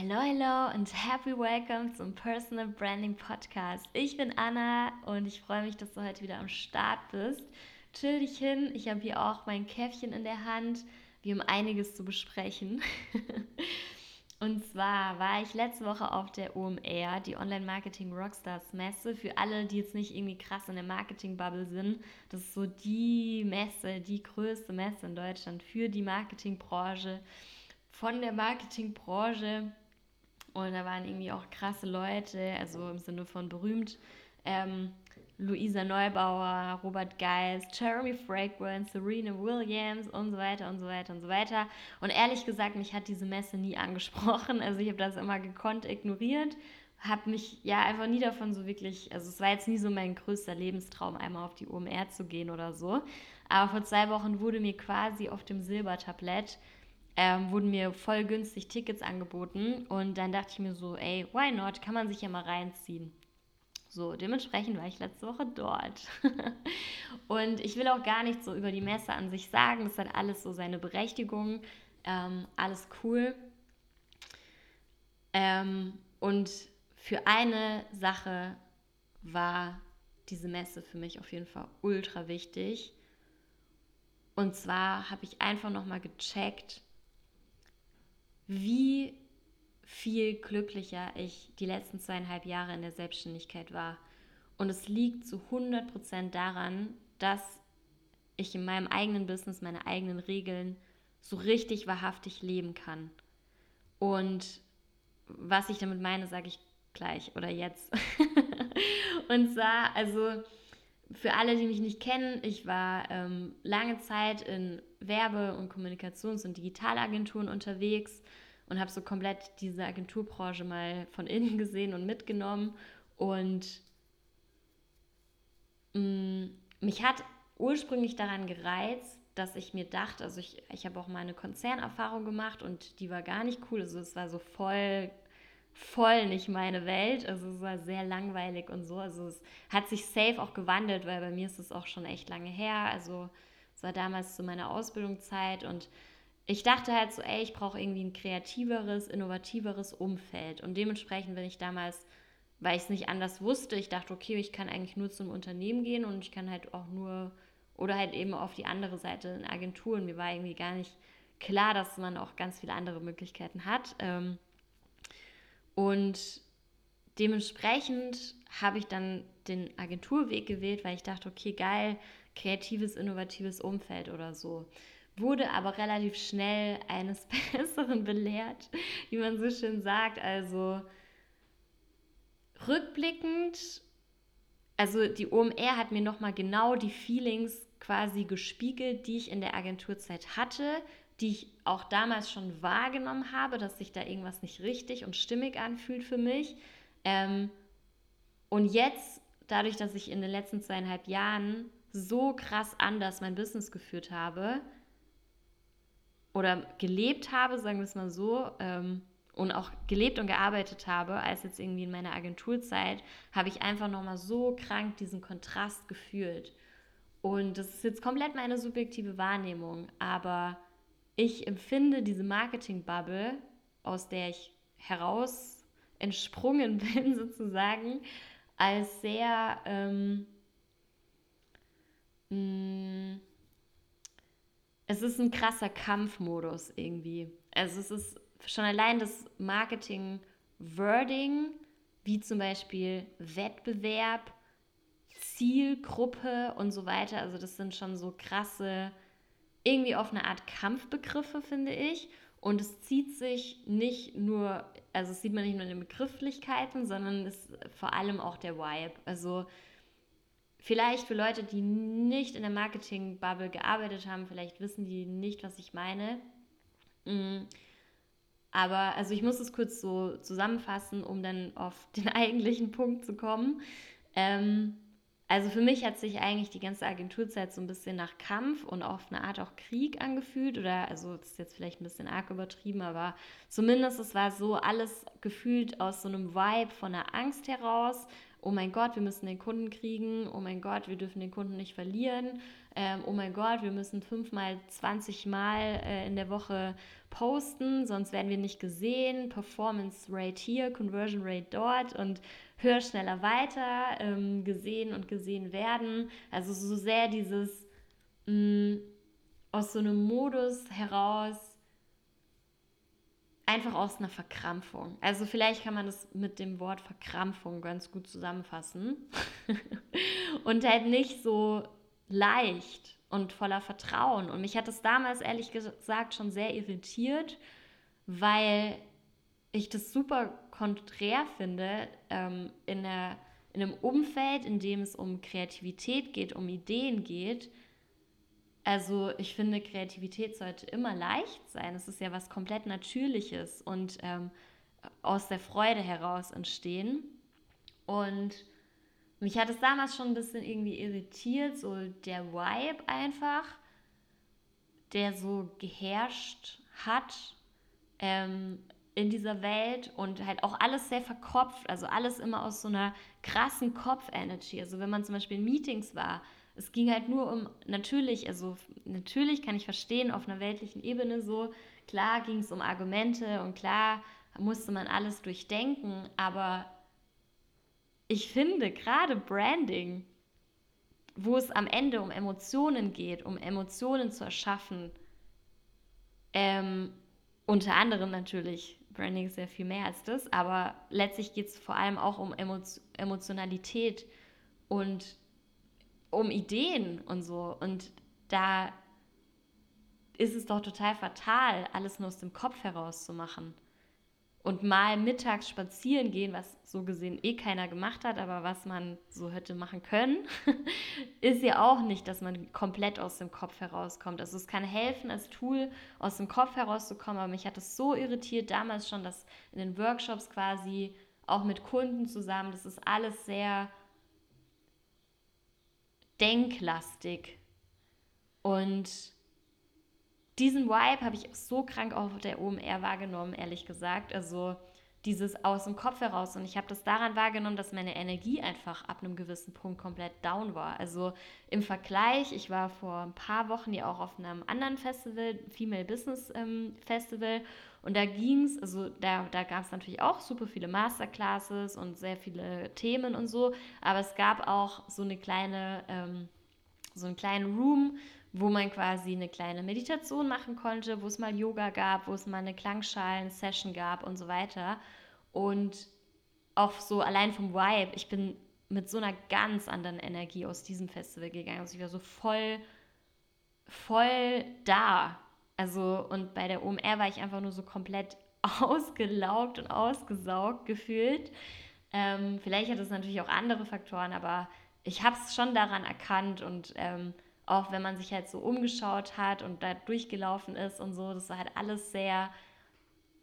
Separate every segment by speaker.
Speaker 1: Hello, hello und happy welcome zum Personal Branding Podcast. Ich bin Anna und ich freue mich, dass du heute wieder am Start bist. Chill dich hin, ich habe hier auch mein Käffchen in der Hand. Wir haben einiges zu besprechen. und zwar war ich letzte Woche auf der OMR, die Online Marketing Rockstars Messe. Für alle, die jetzt nicht irgendwie krass in der Marketing-Bubble sind, das ist so die Messe, die größte Messe in Deutschland für die Marketingbranche von der Marketingbranche und da waren irgendwie auch krasse Leute, also im Sinne von berühmt. Ähm, Luisa Neubauer, Robert Geist, Jeremy Fragrance, Serena Williams und so weiter und so weiter und so weiter. Und ehrlich gesagt, mich hat diese Messe nie angesprochen. Also ich habe das immer gekonnt ignoriert, habe mich ja einfach nie davon so wirklich, also es war jetzt nie so mein größter Lebenstraum, einmal auf die OMR zu gehen oder so. Aber vor zwei Wochen wurde mir quasi auf dem Silbertablett ähm, wurden mir voll günstig Tickets angeboten und dann dachte ich mir so, ey, why not? Kann man sich ja mal reinziehen. So, dementsprechend war ich letzte Woche dort. und ich will auch gar nicht so über die Messe an sich sagen. Das hat alles so seine Berechtigung. Ähm, alles cool. Ähm, und für eine Sache war diese Messe für mich auf jeden Fall ultra wichtig. Und zwar habe ich einfach nochmal gecheckt, wie viel glücklicher ich die letzten zweieinhalb Jahre in der Selbstständigkeit war. Und es liegt zu 100% daran, dass ich in meinem eigenen Business meine eigenen Regeln so richtig wahrhaftig leben kann. Und was ich damit meine, sage ich gleich oder jetzt. und zwar, also für alle, die mich nicht kennen, ich war ähm, lange Zeit in Werbe- und Kommunikations- und Digitalagenturen unterwegs und habe so komplett diese Agenturbranche mal von innen gesehen und mitgenommen. Und mh, mm, mich hat ursprünglich daran gereizt, dass ich mir dachte, also ich, ich habe auch mal eine Konzernerfahrung gemacht und die war gar nicht cool. Also es war so voll voll nicht meine Welt. Also es war sehr langweilig und so. Also es hat sich safe auch gewandelt, weil bei mir ist es auch schon echt lange her. Also es war damals zu meiner Ausbildungszeit und ich dachte halt so, ey, ich brauche irgendwie ein kreativeres, innovativeres Umfeld. Und dementsprechend bin ich damals, weil ich es nicht anders wusste, ich dachte, okay, ich kann eigentlich nur zum Unternehmen gehen und ich kann halt auch nur, oder halt eben auf die andere Seite in Agenturen. Mir war irgendwie gar nicht klar, dass man auch ganz viele andere Möglichkeiten hat. Ähm, und dementsprechend habe ich dann den Agenturweg gewählt, weil ich dachte, okay, geil, kreatives, innovatives Umfeld oder so. Wurde aber relativ schnell eines Besseren belehrt, wie man so schön sagt. Also rückblickend, also die OMR hat mir nochmal genau die Feelings quasi gespiegelt, die ich in der Agenturzeit hatte, die ich auch damals schon wahrgenommen habe, dass sich da irgendwas nicht richtig und stimmig anfühlt für mich. Ähm, und jetzt, dadurch, dass ich in den letzten zweieinhalb Jahren so krass anders mein Business geführt habe oder gelebt habe, sagen wir es mal so, ähm, und auch gelebt und gearbeitet habe, als jetzt irgendwie in meiner Agenturzeit, habe ich einfach nochmal so krank diesen Kontrast gefühlt. Und das ist jetzt komplett meine subjektive Wahrnehmung, aber ich empfinde diese Marketing-Bubble, aus der ich heraus entsprungen bin, sozusagen, als sehr ähm, mm, es ist ein krasser Kampfmodus irgendwie. Also es ist schon allein das Marketing-Wording, wie zum Beispiel Wettbewerb, Zielgruppe und so weiter. Also das sind schon so krasse irgendwie auf eine Art Kampfbegriffe, finde ich. Und es zieht sich nicht nur, also es sieht man nicht nur in den Begrifflichkeiten, sondern es ist vor allem auch der Vibe. Also vielleicht für Leute, die nicht in der Marketing-Bubble gearbeitet haben, vielleicht wissen die nicht, was ich meine. Mm. Aber also ich muss es kurz so zusammenfassen, um dann auf den eigentlichen Punkt zu kommen. Ähm, also für mich hat sich eigentlich die ganze Agenturzeit so ein bisschen nach Kampf und auf eine Art auch Krieg angefühlt. Oder, also das ist jetzt vielleicht ein bisschen arg übertrieben, aber zumindest es war so alles gefühlt aus so einem Vibe von einer Angst heraus. Oh mein Gott, wir müssen den Kunden kriegen. Oh mein Gott, wir dürfen den Kunden nicht verlieren. ähm, oh mein Gott, wir müssen fünfmal, 20 Mal äh, in der Woche posten, sonst werden wir nicht gesehen. Performance Rate hier, Conversion Rate dort und höher, schneller, weiter, ähm, gesehen und gesehen werden. Also so sehr dieses mh, mm, aus so einem Modus heraus, einfach aus einer Verkrampfung. Also vielleicht kann man das mit dem Wort Verkrampfung ganz gut zusammenfassen. und halt nicht so leicht und voller Vertrauen. Und mich hat das damals ehrlich gesagt schon sehr irritiert, weil ich das super konträr finde, ähm, in, der, in einem Umfeld, in dem es um Kreativität geht, um Ideen geht. Also ich finde, Kreativität sollte immer leicht sein. Es ist ja was komplett Natürliches und ähm, aus der Freude heraus entstehen. Und mich hat es damals schon ein bisschen irgendwie irritiert, so der Vibe einfach, der so geherrscht hat ähm, in dieser Welt und halt auch alles sehr verkopft, also alles immer aus so einer krassen Kopf-Energy. Also wenn man zum Beispiel in Meetings war, es ging halt nur um, natürlich, also natürlich kann ich verstehen, auf einer weltlichen Ebene so, klar ging es um Argumente und klar musste man alles durchdenken, aber ich finde gerade Branding, wo es am Ende um Emotionen geht, um Emotionen zu erschaffen, ähm, unter anderem natürlich, Branding ist ja viel mehr als das, aber letztlich geht es vor allem auch um Emo Emotionalität und um Ideen und so. Und da ist es doch total fatal, alles nur aus dem Kopf heraus zu machen und mal mittags spazieren gehen, was so gesehen eh keiner gemacht hat, aber was man so hätte machen können, ist ja auch nicht, dass man komplett aus dem Kopf herauskommt. Also es kann helfen, als Tool aus dem Kopf herauszukommen, aber mich hat es so irritiert damals schon, dass in den Workshops quasi auch mit Kunden zusammen, das ist alles sehr denklastig und diesen Vibe habe ich so krank auf der OMR wahrgenommen, ehrlich gesagt. Also dieses aus dem Kopf heraus. Und ich habe das daran wahrgenommen, dass meine Energie einfach ab einem gewissen Punkt komplett down war. Also im Vergleich, ich war vor ein paar Wochen ja auch auf einem anderen Festival, Female Business ähm, Festival. Und da ging es, also da, da gab es natürlich auch super viele Masterclasses und sehr viele Themen und so. Aber es gab auch so eine kleine, ähm, so einen kleinen Room, wo man quasi eine kleine Meditation machen konnte, wo es mal Yoga gab, wo es mal eine Klangschalen-Session gab und so weiter. Und auch so allein vom Vibe, ich bin mit so einer ganz anderen Energie aus diesem Festival gegangen. Also ich war so voll, voll da. Also und bei der OMR war ich einfach nur so komplett ausgelaugt und ausgesaugt gefühlt. Ähm, vielleicht hat es natürlich auch andere Faktoren, aber ich habe es schon daran erkannt und ähm, auch wenn man sich halt so umgeschaut hat und da durchgelaufen ist und so, das war halt alles sehr,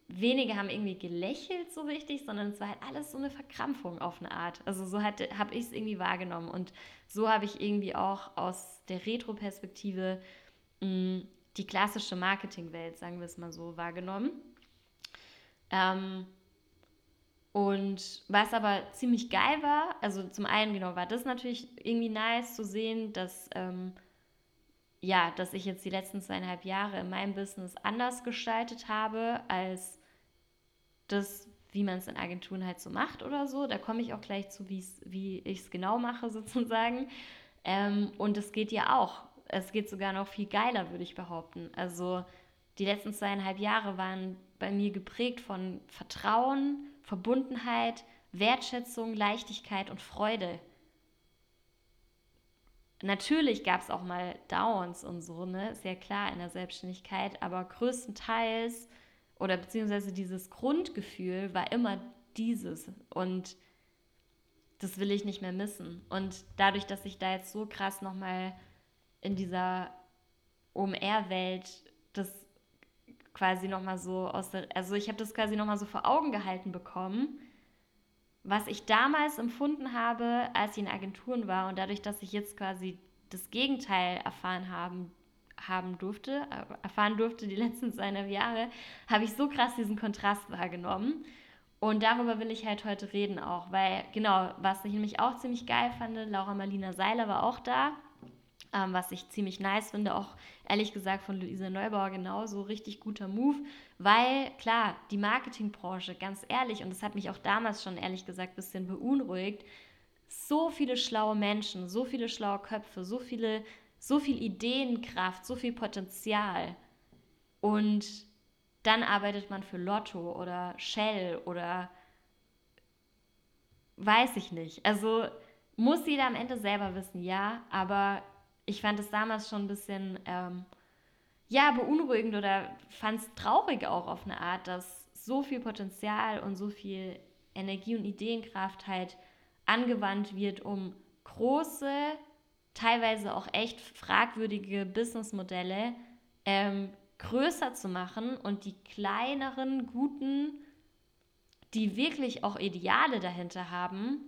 Speaker 1: wenige haben irgendwie gelächelt so richtig, sondern es war halt alles so eine Verkrampfung auf eine Art. Also so habe ich es irgendwie wahrgenommen und so habe ich irgendwie auch aus der Retro-Perspektive mm, die klassische Marketingwelt, sagen wir es mal so, wahrgenommen. Ähm, und was aber ziemlich geil war, also zum einen genau war das natürlich irgendwie nice zu sehen, dass ähm, ja, dass ich jetzt die letzten zweieinhalb Jahre in meinem Business anders gestaltet habe als das, wie man es in Agenturen halt so macht oder so. Da komme ich auch gleich zu, wie ich es genau mache sozusagen. Ähm, und es geht ja auch. Es geht sogar noch viel geiler, würde ich behaupten. Also die letzten zweieinhalb Jahre waren bei mir geprägt von Vertrauen, Verbundenheit, Wertschätzung, Leichtigkeit und Freude Natürlich gab es auch mal Downs und so, ne? Ist klar in der Selbstständigkeit, aber größtenteils oder beziehungsweise dieses Grundgefühl war immer dieses und das will ich nicht mehr missen. Und dadurch, dass ich da jetzt so krass nochmal in dieser OMR-Welt das quasi nochmal so aus der, also ich habe das quasi nochmal so vor Augen gehalten bekommen, was ich damals empfunden habe, als ich in Agenturen war und dadurch, dass ich jetzt quasi das Gegenteil erfahren haben, haben durfte, äh, erfahren durfte die letzten zweieinhalb Jahre, habe ich so krass diesen Kontrast wahrgenommen. Und darüber will ich halt heute reden auch, weil genau, was ich nämlich auch ziemlich geil fand, Laura Marlina Seiler war auch da ähm, was ich ziemlich nice finde, auch ehrlich gesagt von Luisa Neubauer genauso, richtig guter Move, weil klar, die Marketingbranche, ganz ehrlich, und das hat mich auch damals schon ehrlich gesagt ein bisschen beunruhigt, so viele schlaue Menschen, so viele schlaue Köpfe, so viele, so viel Ideenkraft, so viel Potenzial und dann arbeitet man für Lotto oder Shell oder weiß ich nicht. Also muss jeder am Ende selber wissen, ja, aber ich fand es damals schon ein bisschen, ähm, ja, beunruhigend oder fand es traurig auch auf eine Art, dass so viel Potenzial und so viel Energie und Ideenkraft halt angewandt wird, um große, teilweise auch echt fragwürdige Businessmodelle ähm, größer zu machen und die kleineren, guten, die wirklich auch Ideale dahinter haben,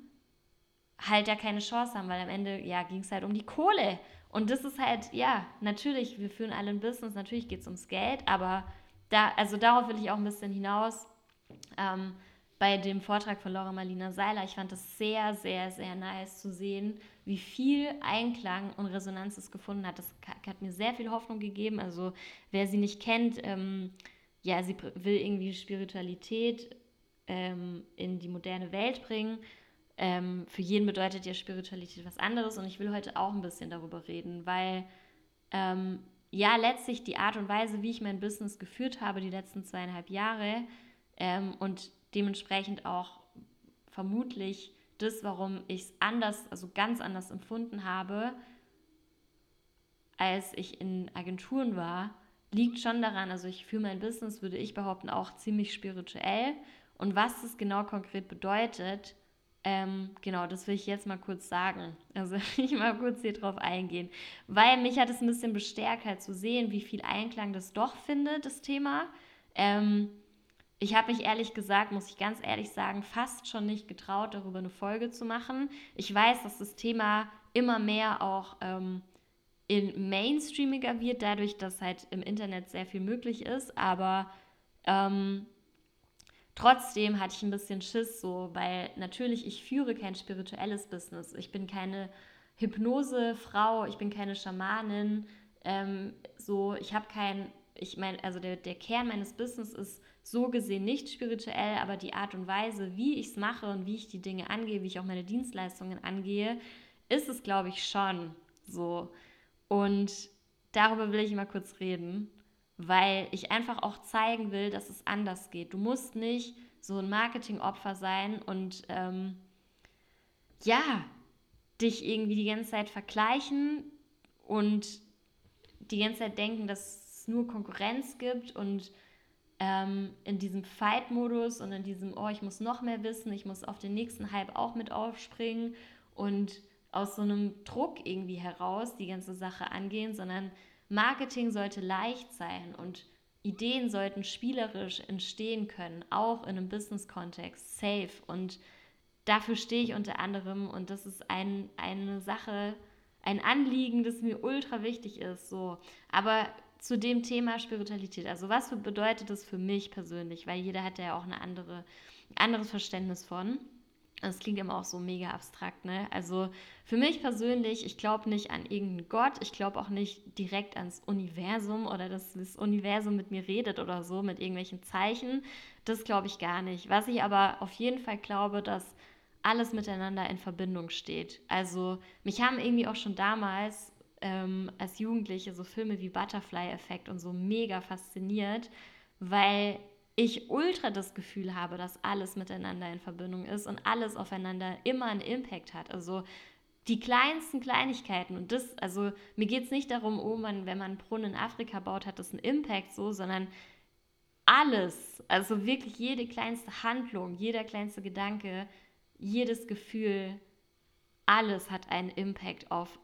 Speaker 1: halt ja keine Chance haben, weil am Ende ja ging es halt um die Kohle. Und das ist halt, ja, natürlich, wir führen alle ein Business, natürlich geht es ums Geld, aber da, also darauf will ich auch ein bisschen hinaus. Ähm, bei dem Vortrag von Laura Marlina Seiler, ich fand es sehr, sehr, sehr nice zu sehen, wie viel Einklang und Resonanz es gefunden hat. Das hat mir sehr viel Hoffnung gegeben. Also wer sie nicht kennt, ähm, ja, sie will irgendwie Spiritualität ähm, in die moderne Welt bringen ähm, für jeden bedeutet ja Spiritualität was anderes und ich will heute auch ein bisschen darüber reden, weil ähm, ja, letztlich die Art und Weise, wie ich mein Business geführt habe die letzten zweieinhalb Jahre ähm, und dementsprechend auch vermutlich das, warum ich es anders, also ganz anders empfunden habe, als ich in Agenturen war, liegt schon daran, also ich führe mein Business, würde ich behaupten, auch ziemlich spirituell. Und was das genau konkret bedeutet, ähm, genau, das will ich jetzt mal kurz sagen. Also ich mal kurz hier drauf eingehen. Weil mich hat es ein bisschen bestärkt, halt zu sehen, wie viel Einklang das doch findet, das Thema. Ähm, ich habe mich ehrlich gesagt, muss ich ganz ehrlich sagen, fast schon nicht getraut, darüber eine Folge zu machen. Ich weiß, dass das Thema immer mehr auch ähm, in mainstreamiger wird, dadurch, dass halt im Internet sehr viel möglich ist. Aber ähm, Trotzdem hatte ich ein bisschen Schiss so, weil natürlich ich führe kein spirituelles Business. Ich bin keine Hypnosefrau, ich bin keine Schamanin. Ähm, so, ich habe kein, ich meine, also der, der Kern meines Business ist so gesehen nicht spirituell, aber die Art und Weise, wie ich es mache und wie ich die Dinge angehe, wie ich auch meine Dienstleistungen angehe, ist es, glaube ich, schon so. Und darüber will ich mal kurz reden weil ich einfach auch zeigen will, dass es anders geht. Du musst nicht so ein Marketingopfer sein und ähm, ja, dich irgendwie die ganze Zeit vergleichen und die ganze Zeit denken, dass es nur Konkurrenz gibt und ähm, in diesem Fight-Modus und in diesem, oh, ich muss noch mehr wissen, ich muss auf den nächsten Hype auch mit aufspringen und aus so einem Druck irgendwie heraus die ganze Sache angehen, sondern Marketing sollte leicht sein und Ideen sollten spielerisch entstehen können, auch in einem Business-Kontext, safe. Und dafür stehe ich unter anderem und das ist ein, eine Sache, ein Anliegen, das mir ultra wichtig ist. So. Aber zu dem Thema Spiritualität, also was bedeutet das für mich persönlich, weil jeder hat ja auch eine andere, ein anderes Verständnis von. Das klingt immer auch so mega abstrakt, ne? Also für mich persönlich, ich glaube nicht an irgendeinen Gott, ich glaube auch nicht direkt ans Universum oder dass das Universum mit mir redet oder so, mit irgendwelchen Zeichen. Das glaube ich gar nicht. Was ich aber auf jeden Fall glaube, dass alles miteinander in Verbindung steht. Also mich haben irgendwie auch schon damals ähm, als Jugendliche so Filme wie Butterfly-Effekt und so mega fasziniert, weil ich ultra das Gefühl habe, dass alles miteinander in Verbindung ist und alles aufeinander immer einen Impact hat. Also die kleinsten Kleinigkeiten und das, also mir geht es nicht darum, oh man, wenn man einen Brunnen in Afrika baut, hat das einen Impact so, sondern alles, also wirklich jede kleinste Handlung, jeder kleinste Gedanke, jedes Gefühl, alles hat einen Impact auf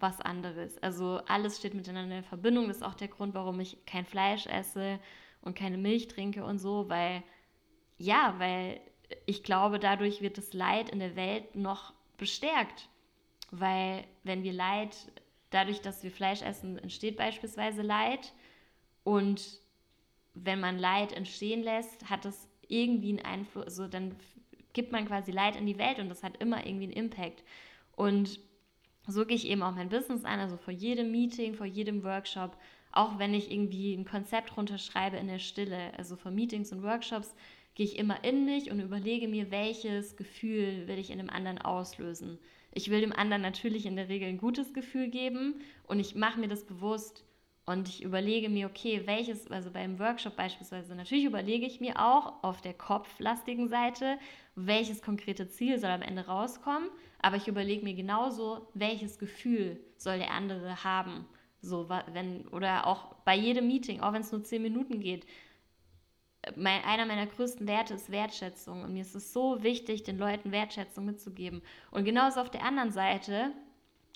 Speaker 1: was anderes. Also alles steht miteinander in Verbindung. Das ist auch der Grund, warum ich kein Fleisch esse und keine Milch trinke und so, weil, ja, weil ich glaube, dadurch wird das Leid in der Welt noch bestärkt. Weil wenn wir Leid, dadurch, dass wir Fleisch essen, entsteht beispielsweise Leid. Und wenn man Leid entstehen lässt, hat das irgendwie einen Einfluss, also dann gibt man quasi Leid in die Welt und das hat immer irgendwie einen Impact. Und so gehe ich eben auch mein Business an, also vor jedem Meeting, vor jedem Workshop, auch wenn ich irgendwie ein Konzept runterschreibe in der Stille, also vor Meetings und Workshops, gehe ich immer in mich und überlege mir, welches Gefühl will ich in dem anderen auslösen. Ich will dem anderen natürlich in der Regel ein gutes Gefühl geben und ich mache mir das bewusst und ich überlege mir, okay, welches, also beim Workshop beispielsweise, natürlich überlege ich mir auch auf der kopflastigen Seite, welches konkrete Ziel soll am Ende rauskommen, aber ich überlege mir genauso, welches Gefühl soll der andere haben. So, wenn, oder auch bei jedem Meeting, auch wenn es nur zehn Minuten geht. Mein, einer meiner größten Werte ist Wertschätzung. Und mir ist es so wichtig, den Leuten Wertschätzung mitzugeben. Und genauso auf der anderen Seite,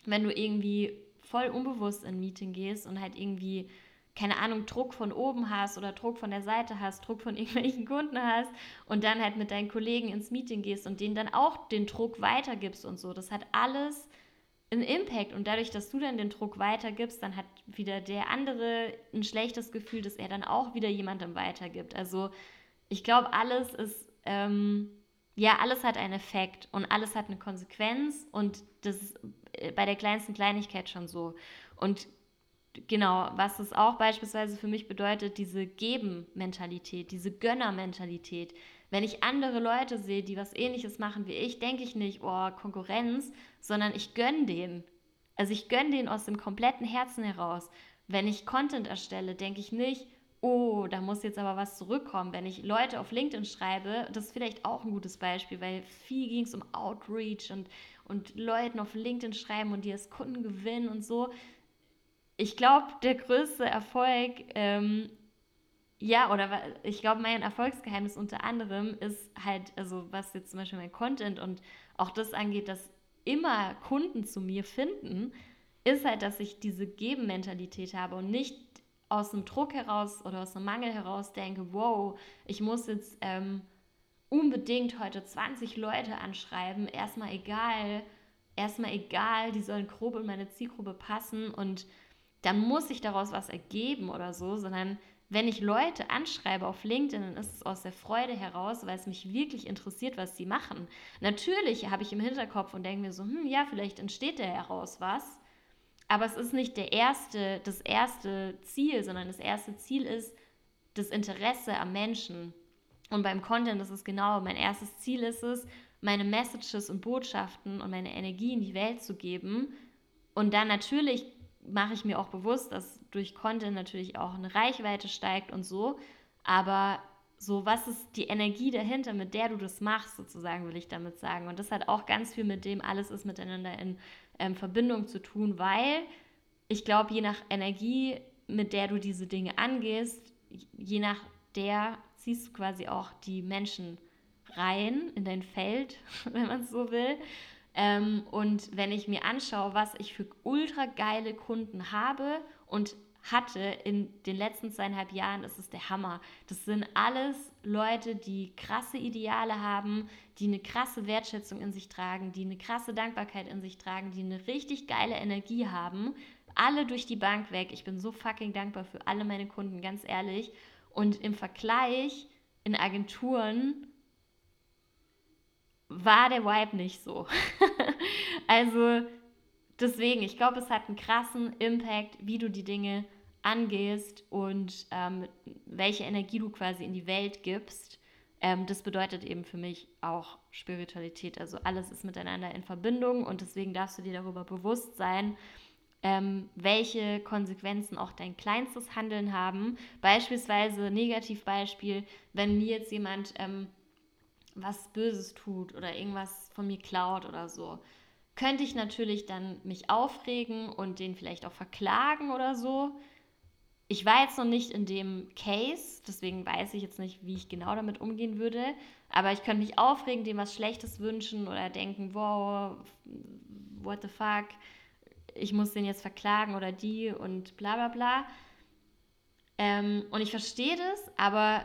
Speaker 1: wenn du irgendwie voll unbewusst in ein Meeting gehst und halt irgendwie, keine Ahnung, Druck von oben hast oder Druck von der Seite hast, Druck von irgendwelchen Kunden hast und dann halt mit deinen Kollegen ins Meeting gehst und denen dann auch den Druck weitergibst und so. Das hat alles einen Impact und dadurch, dass du dann den Druck weitergibst, dann hat wieder der andere ein schlechtes Gefühl, dass er dann auch wieder jemandem weitergibt. Also ich glaube, alles ist, ähm, ja, alles hat einen Effekt und alles hat eine Konsequenz und das ist äh, bei der kleinsten Kleinigkeit schon so. Und genau, was es auch beispielsweise für mich bedeutet, diese Geben-Mentalität, diese Gönner-Mentalität. Wenn ich andere Leute sehe, die was ähnliches machen wie ich, denke ich nicht, oh, Konkurrenz, sondern ich gönne denen. Also ich gönne denen aus dem kompletten Herzen heraus. Wenn ich Content erstelle, denke ich nicht, oh, da muss jetzt aber was zurückkommen. Wenn ich Leute auf LinkedIn schreibe, das ist vielleicht auch ein gutes Beispiel, weil viel ging es um Outreach und, und Leuten auf LinkedIn schreiben und die als Kunden gewinnen und so. Ich glaube, der größte Erfolg, ähm, ja, oder ich glaube, mein Erfolgsgeheimnis unter anderem ist halt, also was jetzt zum Beispiel mein Content und auch das angeht, dass immer Kunden zu mir finden, ist halt, dass ich diese Geben-Mentalität habe und nicht aus dem Druck heraus oder aus dem Mangel heraus denke, wow, ich muss jetzt ähm, unbedingt heute 20 Leute anschreiben, erstmal egal, erstmal egal, die sollen grob in meine Zielgruppe passen und dann muss ich daraus was ergeben oder so, sondern wenn ich Leute anschreibe auf LinkedIn, dann ist es aus der Freude heraus, weil es mich wirklich interessiert, was sie machen. Natürlich habe ich im Hinterkopf und denke mir so, hm, ja, vielleicht entsteht da heraus was. Aber es ist nicht der erste, das erste Ziel, sondern das erste Ziel ist das Interesse am Menschen. Und beim Content ist es genau, mein erstes Ziel ist es, meine Messages und Botschaften und meine Energie in die Welt zu geben. Und dann natürlich mache ich mir auch bewusst, dass durch Content natürlich auch eine Reichweite steigt und so. Aber so, was ist die Energie dahinter, mit der du das machst, sozusagen, will ich damit sagen. Und das hat auch ganz viel mit dem, alles ist miteinander in ähm, Verbindung zu tun, weil ich glaube, je nach Energie, mit der du diese Dinge angehst, je nach der ziehst du quasi auch die Menschen rein in dein Feld, wenn man es so will. Ähm, und wenn ich mir anschaue, was ich für ultra geile Kunden habe und hatte in den letzten zweieinhalb Jahren, ist es der Hammer. Das sind alles Leute, die krasse Ideale haben, die eine krasse Wertschätzung in sich tragen, die eine krasse Dankbarkeit in sich tragen, die eine richtig geile Energie haben. Alle durch die Bank weg. Ich bin so fucking dankbar für alle meine Kunden, ganz ehrlich. Und im Vergleich in Agenturen war der Vibe nicht so. also deswegen, ich glaube, es hat einen krassen Impact, wie du die Dinge angehst und ähm, welche Energie du quasi in die Welt gibst. Ähm, das bedeutet eben für mich auch Spiritualität. Also alles ist miteinander in Verbindung und deswegen darfst du dir darüber bewusst sein, ähm, welche Konsequenzen auch dein kleinstes Handeln haben. Beispielsweise, Negativbeispiel, wenn mir jetzt jemand ähm, was Böses tut oder irgendwas von mir klaut oder so, könnte ich natürlich dann mich aufregen und den vielleicht auch verklagen oder so ich war jetzt noch nicht in dem Case, deswegen weiß ich jetzt nicht, wie ich genau damit umgehen würde. Aber ich könnte mich aufregen, dem was Schlechtes wünschen oder denken, wow, what the fuck, ich muss den jetzt verklagen oder die und bla bla bla. Ähm, und ich verstehe das, aber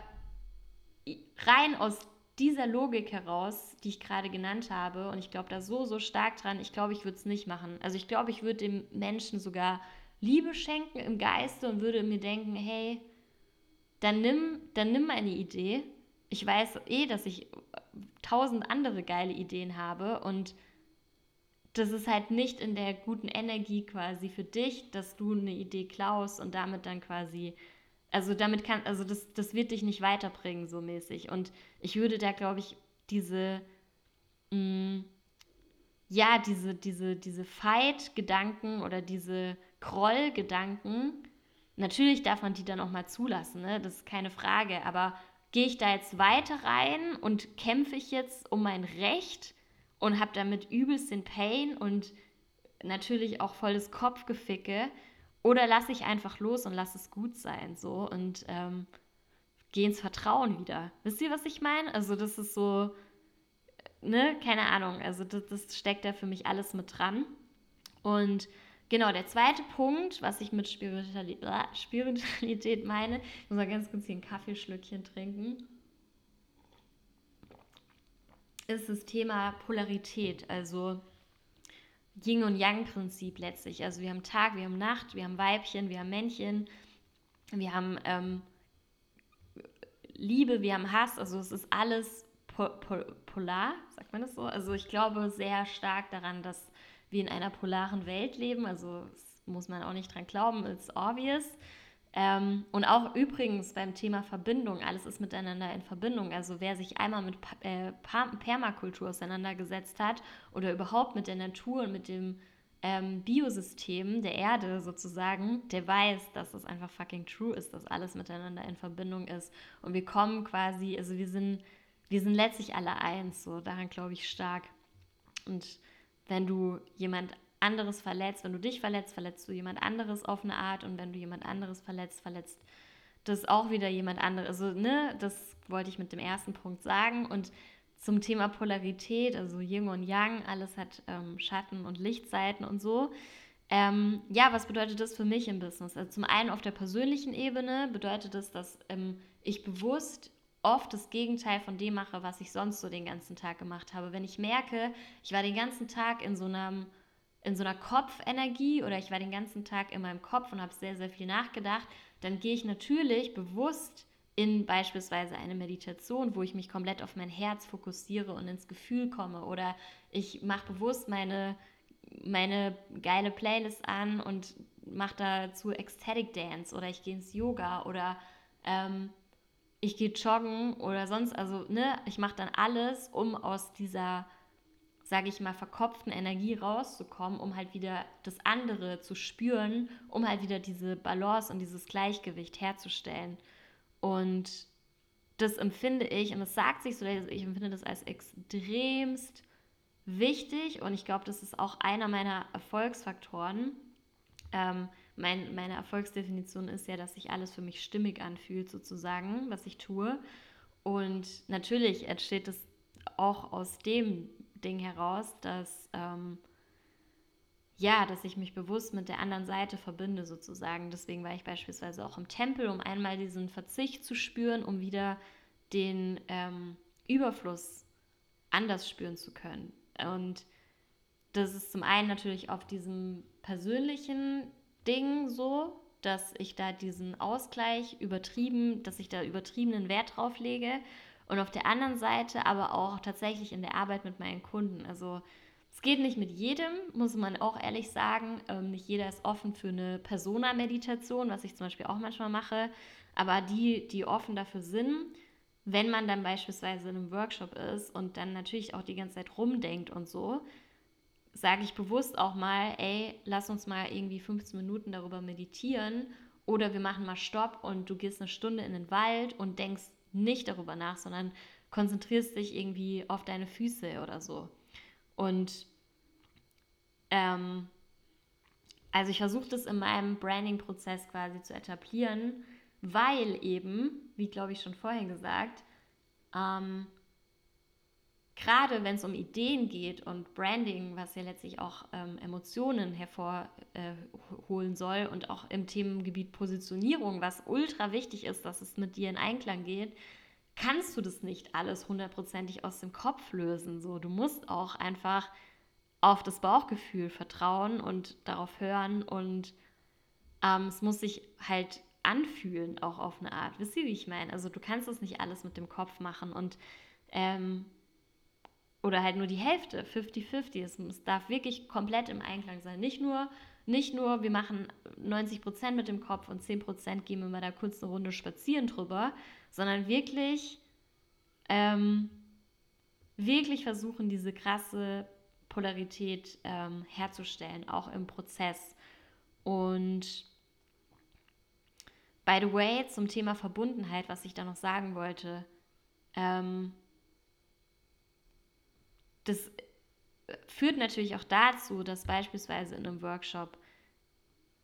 Speaker 1: rein aus dieser Logik heraus, die ich gerade genannt habe, und ich glaube da so, so stark dran, ich glaube, ich würde es nicht machen. Also ich glaube, ich würde dem Menschen sogar Liebe schenken im Geiste und würde mir denken, hey, dann nimm, dann nimm meine Idee. Ich weiß eh, dass ich tausend andere geile Ideen habe und das ist halt nicht in der guten Energie quasi für dich, dass du eine Idee klaust und damit dann quasi, also damit kann, also das, das wird dich nicht weiterbringen, so mäßig. Und ich würde da, glaube ich, diese, mh, mm, ja, diese, diese, diese Fight-Gedanken oder diese Groll-Gedanken, natürlich darf man die dann auch mal zulassen, ne? das ist keine Frage, aber gehe ich da jetzt weiter rein und kämpfe ich jetzt um mein Recht und habe damit übelst den Pain und natürlich auch volles Kopfgeficke? Oder lasse ich einfach los und lasse es gut sein so? Und ähm, gehe ins Vertrauen wieder. Wisst ihr, was ich meine? Also das ist so, ne, keine Ahnung, also das, das steckt da für mich alles mit dran. Und genau, der zweite Punkt, was ich mit Spiritualität, Spiritualität meine, ich muss mal ganz kurz hier ein Kaffeeschlückchen trinken, ist das Thema Polarität, also Yin- und Yang-Prinzip letztlich. Also wir haben Tag, wir haben Nacht, wir haben Weibchen, wir haben Männchen, wir haben ähm, Liebe, wir haben Hass, also es ist alles po po polar, sagt man das so? Also ich glaube sehr stark daran, dass wir in einer polaren Welt leben. Also muss man auch nicht dran glauben, it's obvious. Ähm, und auch übrigens beim Thema Verbindung, alles ist miteinander in Verbindung. Also wer sich einmal mit äh, Permakultur auseinandergesetzt hat oder überhaupt mit der Natur und mit dem ähm, Biosystem der Erde sozusagen, der weiß, dass es einfach fucking true ist, dass alles miteinander in Verbindung ist. Und wir kommen quasi, also wir sind wir sind letztlich alle eins, so daran glaube ich stark. Und wenn du jemand anderes verletzt, wenn du dich verletzt, verletzt du jemand anderes auf eine Art und wenn du jemand anderes verletzt, verletzt das auch wieder jemand anderes. Also, ne, das wollte ich mit dem ersten Punkt sagen. Und zum Thema Polarität, also Yin und Yang, alles hat ähm, Schatten- und Lichtseiten und so. Ähm, ja, was bedeutet das für mich im Business? Also zum einen auf der persönlichen Ebene bedeutet das, dass ähm, ich bewusst oft das Gegenteil von dem mache, was ich sonst so den ganzen Tag gemacht habe. Wenn ich merke, ich war den ganzen Tag in so einem in so einer Kopfenergie oder ich war den ganzen Tag in meinem Kopf und habe sehr, sehr viel nachgedacht, dann gehe ich natürlich bewusst in beispielsweise eine Meditation, wo ich mich komplett auf mein Herz fokussiere und ins Gefühl komme. Oder ich mache bewusst meine, meine geile Playlist an und mache dazu Ecstatic Dance oder ich gehe ins Yoga oder ähm, ich gehe joggen oder sonst, also ne, ich mache dann alles, um aus dieser, sage ich mal, verkopften Energie rauszukommen, um halt wieder das andere zu spüren, um halt wieder diese Balance und dieses Gleichgewicht herzustellen. Und das empfinde ich, und das sagt sich so, ich empfinde das als extremst wichtig und ich glaube, das ist auch einer meiner Erfolgsfaktoren. Ähm, mein, meine Erfolgsdefinition ist ja, dass sich alles für mich stimmig anfühlt, sozusagen, was ich tue. Und natürlich entsteht es auch aus dem Ding heraus, dass, ähm, ja, dass ich mich bewusst mit der anderen Seite verbinde, sozusagen. Deswegen war ich beispielsweise auch im Tempel, um einmal diesen Verzicht zu spüren, um wieder den ähm, Überfluss anders spüren zu können. Und das ist zum einen natürlich auf diesem persönlichen Ding so, dass ich da diesen Ausgleich übertrieben, dass ich da übertriebenen Wert drauf lege. Und auf der anderen Seite aber auch tatsächlich in der Arbeit mit meinen Kunden. Also es geht nicht mit jedem, muss man auch ehrlich sagen. Ähm, nicht jeder ist offen für eine Persona-Meditation, was ich zum Beispiel auch manchmal mache. Aber die, die offen dafür sind, wenn man dann beispielsweise in einem Workshop ist und dann natürlich auch die ganze Zeit rumdenkt und so, sage ich bewusst auch mal, ey, lass uns mal irgendwie 15 Minuten darüber meditieren oder wir machen mal Stopp und du gehst eine Stunde in den Wald und denkst nicht darüber nach, sondern konzentrierst dich irgendwie auf deine Füße oder so. Und ähm, also ich versuche das in meinem Branding-Prozess quasi zu etablieren, weil eben, wie glaube ich schon vorhin gesagt, ähm, gerade wenn es um Ideen geht und Branding, was ja letztlich auch ähm, Emotionen hervorholen äh, soll und auch im Themengebiet Positionierung, was ultra wichtig ist, dass es mit dir in Einklang geht, kannst du das nicht alles hundertprozentig aus dem Kopf lösen. So, du musst auch einfach auf das Bauchgefühl vertrauen und darauf hören und ähm, es muss sich halt anfühlen, auch auf eine Art. Wisst ihr, wie ich meine? Also du kannst das nicht alles mit dem Kopf machen und ähm, oder halt nur die Hälfte, 50-50. Es, es darf wirklich komplett im Einklang sein. Nicht nur, nicht nur, wir machen 90 Prozent mit dem Kopf und 10 Prozent gehen wir mal da kurz eine Runde spazieren drüber, sondern wirklich, ähm, wirklich versuchen, diese krasse Polarität ähm, herzustellen, auch im Prozess. Und by the way, zum Thema Verbundenheit, was ich da noch sagen wollte, ähm, das führt natürlich auch dazu, dass beispielsweise in einem Workshop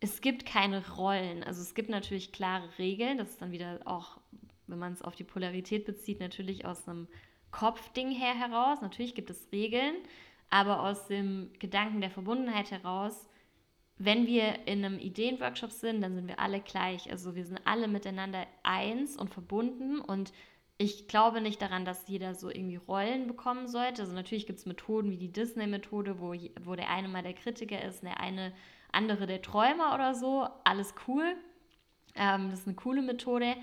Speaker 1: es gibt keine Rollen. Also es gibt natürlich klare Regeln. Das ist dann wieder auch, wenn man es auf die Polarität bezieht, natürlich aus einem Kopfding her heraus. Natürlich gibt es Regeln, aber aus dem Gedanken der Verbundenheit heraus, wenn wir in einem Ideenworkshop sind, dann sind wir alle gleich. Also wir sind alle miteinander eins und verbunden und ich glaube nicht daran, dass jeder so irgendwie Rollen bekommen sollte. Also natürlich gibt es Methoden wie die Disney-Methode, wo, wo der eine mal der Kritiker ist, der eine andere der Träumer oder so. Alles cool. Ähm, das ist eine coole Methode.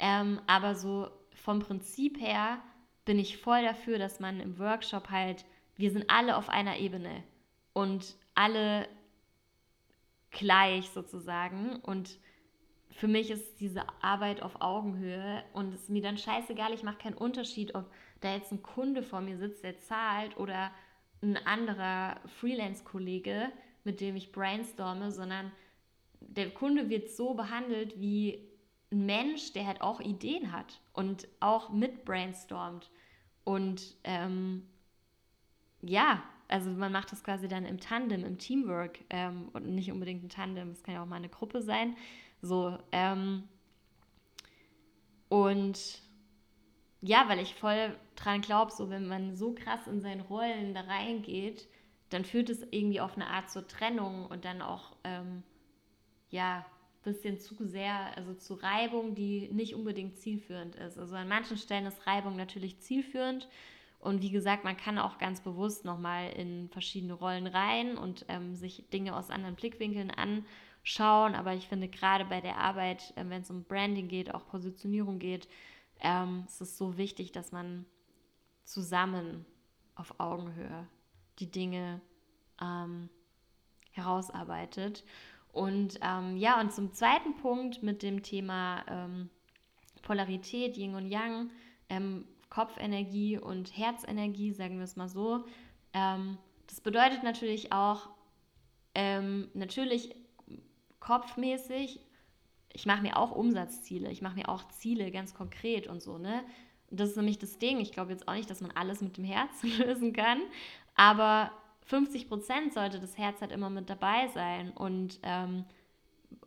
Speaker 1: Ähm, aber so vom Prinzip her bin ich voll dafür, dass man im Workshop halt, wir sind alle auf einer Ebene und alle gleich sozusagen. Und für mich ist diese Arbeit auf Augenhöhe und es ist mir dann scheißegal, ich mache keinen Unterschied, ob da jetzt ein Kunde vor mir sitzt, der zahlt oder ein anderer Freelance-Kollege, mit dem ich brainstorme, sondern der Kunde wird so behandelt wie ein Mensch, der halt auch Ideen hat und auch mit brainstormt. Und ähm, ja, also man macht das quasi dann im Tandem, im Teamwork ähm, und nicht unbedingt ein Tandem, es kann ja auch mal eine Gruppe sein. So, ähm, und ja, weil ich voll dran glaube, so wenn man so krass in seinen Rollen da reingeht, dann führt es irgendwie auf eine Art zur Trennung und dann auch, ähm, ja, bisschen zu sehr, also zu Reibung, die nicht unbedingt zielführend ist. Also an manchen Stellen ist Reibung natürlich zielführend. Und wie gesagt, man kann auch ganz bewusst nochmal in verschiedene Rollen rein und ähm, sich Dinge aus anderen Blickwinkeln anschauen schauen. Aber ich finde gerade bei der Arbeit, äh, wenn es um Branding geht, auch Positionierung geht, ähm, es ist so wichtig, dass man zusammen auf Augenhöhe die Dinge ähm, herausarbeitet. Und ähm, ja, und zum zweiten Punkt mit dem Thema ähm, Polarität, Yin und Yang, ähm, Kopfenergie und Herzenergie, sagen wir es mal so. Ähm, das bedeutet natürlich auch, natürlich kopfmäßig, ich mache mir auch Umsatzziele, ich mache mir auch Ziele ganz konkret und so, ne? Das ist nämlich das Ding. Ich glaube jetzt auch nicht, dass man alles mit dem Herzen lösen kann, aber 50 Prozent sollte das Herz halt immer mit dabei sein und, ähm,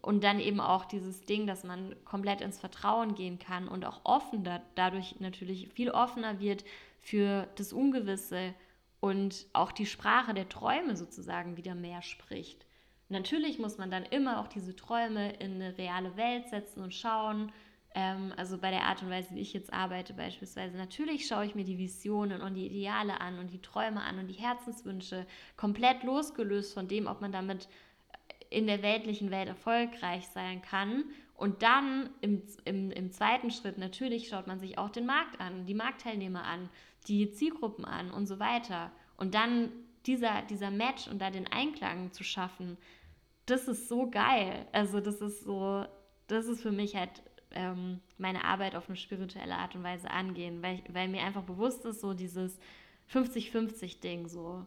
Speaker 1: und dann eben auch dieses Ding, dass man komplett ins Vertrauen gehen kann und auch offen da, dadurch natürlich viel offener wird für das Ungewisse und auch die Sprache der Träume sozusagen wieder mehr spricht. Natürlich muss man dann immer auch diese Träume in eine reale Welt setzen und schauen. Ähm, also bei der Art und Weise, wie ich jetzt arbeite beispielsweise. Natürlich schaue ich mir die Visionen und die Ideale an und die Träume an und die Herzenswünsche komplett losgelöst von dem, ob man damit in der weltlichen Welt erfolgreich sein kann. Und dann im, im, im zweiten Schritt natürlich schaut man sich auch den Markt an, die Marktteilnehmer an, die Zielgruppen an und so weiter. Und dann dieser, dieser Match und da den Einklang zu schaffen, das ist so geil. Also das ist so, das ist für mich halt ähm, meine Arbeit auf eine spirituelle Art und Weise angehen, weil, ich, weil mir einfach bewusst ist, so dieses 50-50-Ding, so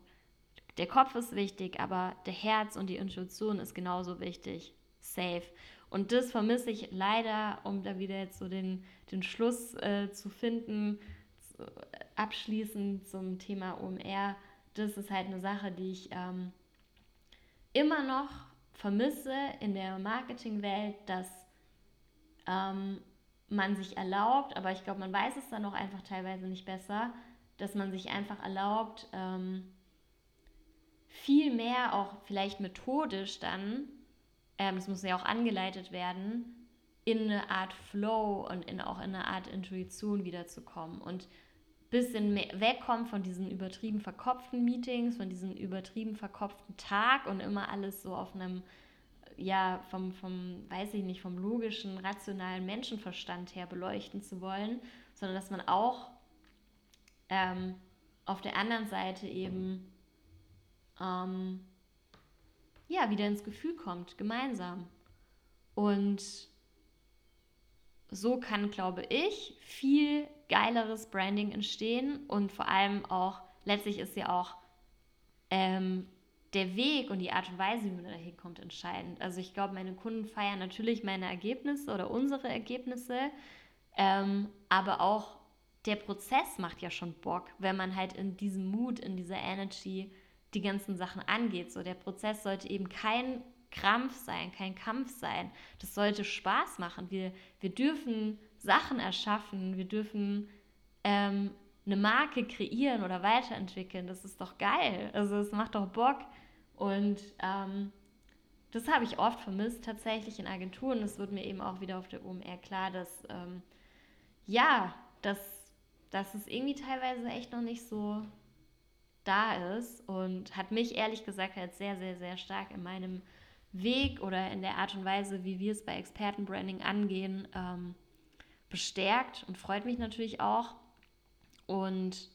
Speaker 1: der Kopf ist wichtig, aber der Herz und die Intuition ist genauso wichtig. Safe. Und das vermisse ich leider, um da wieder jetzt so den, den Schluss äh, zu finden, zu, abschließend zum Thema OMR. Das ist halt eine Sache, die ich ähm, immer noch vermisse in der Marketingwelt, dass ähm, man sich erlaubt, aber ich glaube, man weiß es dann auch einfach teilweise nicht besser, dass man sich einfach erlaubt, ähm, viel mehr auch vielleicht methodisch dann, ähm, das muss ja auch angeleitet werden, in eine Art Flow und in, auch in eine Art Intuition wiederzukommen und bisschen mehr wegkommen von diesen übertrieben verkopften Meetings, von diesem übertrieben verkopften Tag und immer alles so auf einem, ja, vom, vom, weiß ich nicht, vom logischen, rationalen Menschenverstand her beleuchten zu wollen, sondern dass man auch ähm, auf der anderen Seite eben ähm, ja wieder ins Gefühl kommt, gemeinsam. Und so kann, glaube ich, viel geileres Branding entstehen und vor allem auch, letztlich ist ja auch ähm, der Weg und die Art und Weise, wie man da hinkommt, entscheidend. Also ich glaube, meine Kunden feiern natürlich meine Ergebnisse oder unsere Ergebnisse, ähm, aber auch der Prozess macht ja schon Bock, wenn man halt in diesem Mut, in dieser Energy die ganzen Sachen angeht. So der Prozess sollte eben kein Krampf sein, kein Kampf sein. Das sollte Spaß machen. Wir, wir dürfen Sachen erschaffen, wir dürfen ähm, eine Marke kreieren oder weiterentwickeln. Das ist doch geil. Also es macht doch Bock. Und ähm, das habe ich oft vermisst tatsächlich in Agenturen. Das wird mir eben auch wieder auf der OMR klar, dass ähm, ja, dass, dass es irgendwie teilweise echt noch nicht so da ist und hat mich ehrlich gesagt halt sehr, sehr, sehr stark in meinem Weg oder in der Art und Weise, wie wir es bei Expertenbranding angehen, ähm, bestärkt und freut mich natürlich auch. Und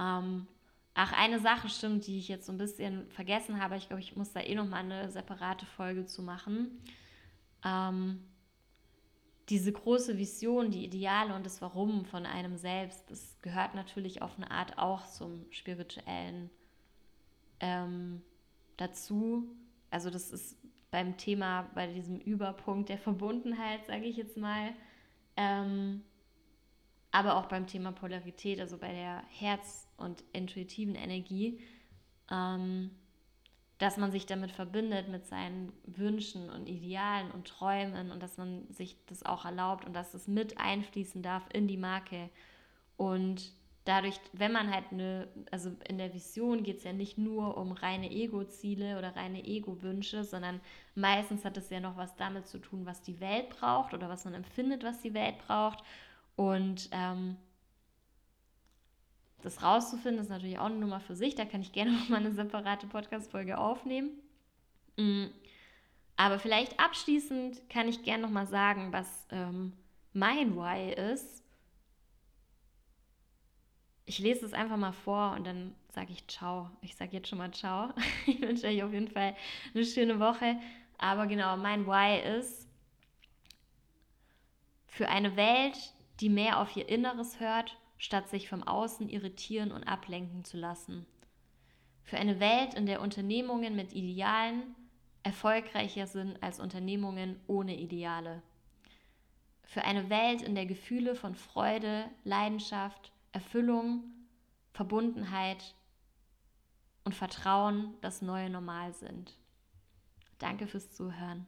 Speaker 1: ähm, ach, eine Sache stimmt, die ich jetzt so ein bisschen vergessen habe. Ich glaube, ich muss da eh nochmal eine separate Folge zu machen. Ähm, diese große Vision, die Ideale und das Warum von einem selbst, das gehört natürlich auf eine Art auch zum spirituellen ähm, dazu. Also das ist beim Thema, bei diesem Überpunkt der Verbundenheit, sage ich jetzt mal, ähm, aber auch beim Thema Polarität, also bei der Herz- und intuitiven Energie. Ähm, dass man sich damit verbindet mit seinen Wünschen und Idealen und Träumen und dass man sich das auch erlaubt und dass es mit einfließen darf in die Marke. Und dadurch, wenn man halt eine, also in der Vision geht es ja nicht nur um reine Ego-Ziele oder reine Ego-Wünsche, sondern meistens hat es ja noch was damit zu tun, was die Welt braucht oder was man empfindet, was die Welt braucht. Und ähm, das rauszufinden, ist natürlich auch eine Nummer für sich. Da kann ich gerne noch mal eine separate Podcast-Folge aufnehmen. Mm. Aber vielleicht abschließend kann ich gerne noch mal sagen, was ähm, mein Why ist. Ich lese es einfach mal vor und dann sage ich Ciao. Ich sage jetzt schon mal Ciao. Ich wünsche euch auf jeden Fall eine schöne Woche. Aber genau, mein Why ist für eine Welt, die mehr auf ihr Inneres hört statt sich vom Außen irritieren und ablenken zu lassen. Für eine Welt, in der Unternehmungen mit Idealen erfolgreicher sind als Unternehmungen ohne Ideale. Für eine Welt, in der Gefühle von Freude, Leidenschaft, Erfüllung, Verbundenheit und Vertrauen das neue Normal sind. Danke fürs Zuhören.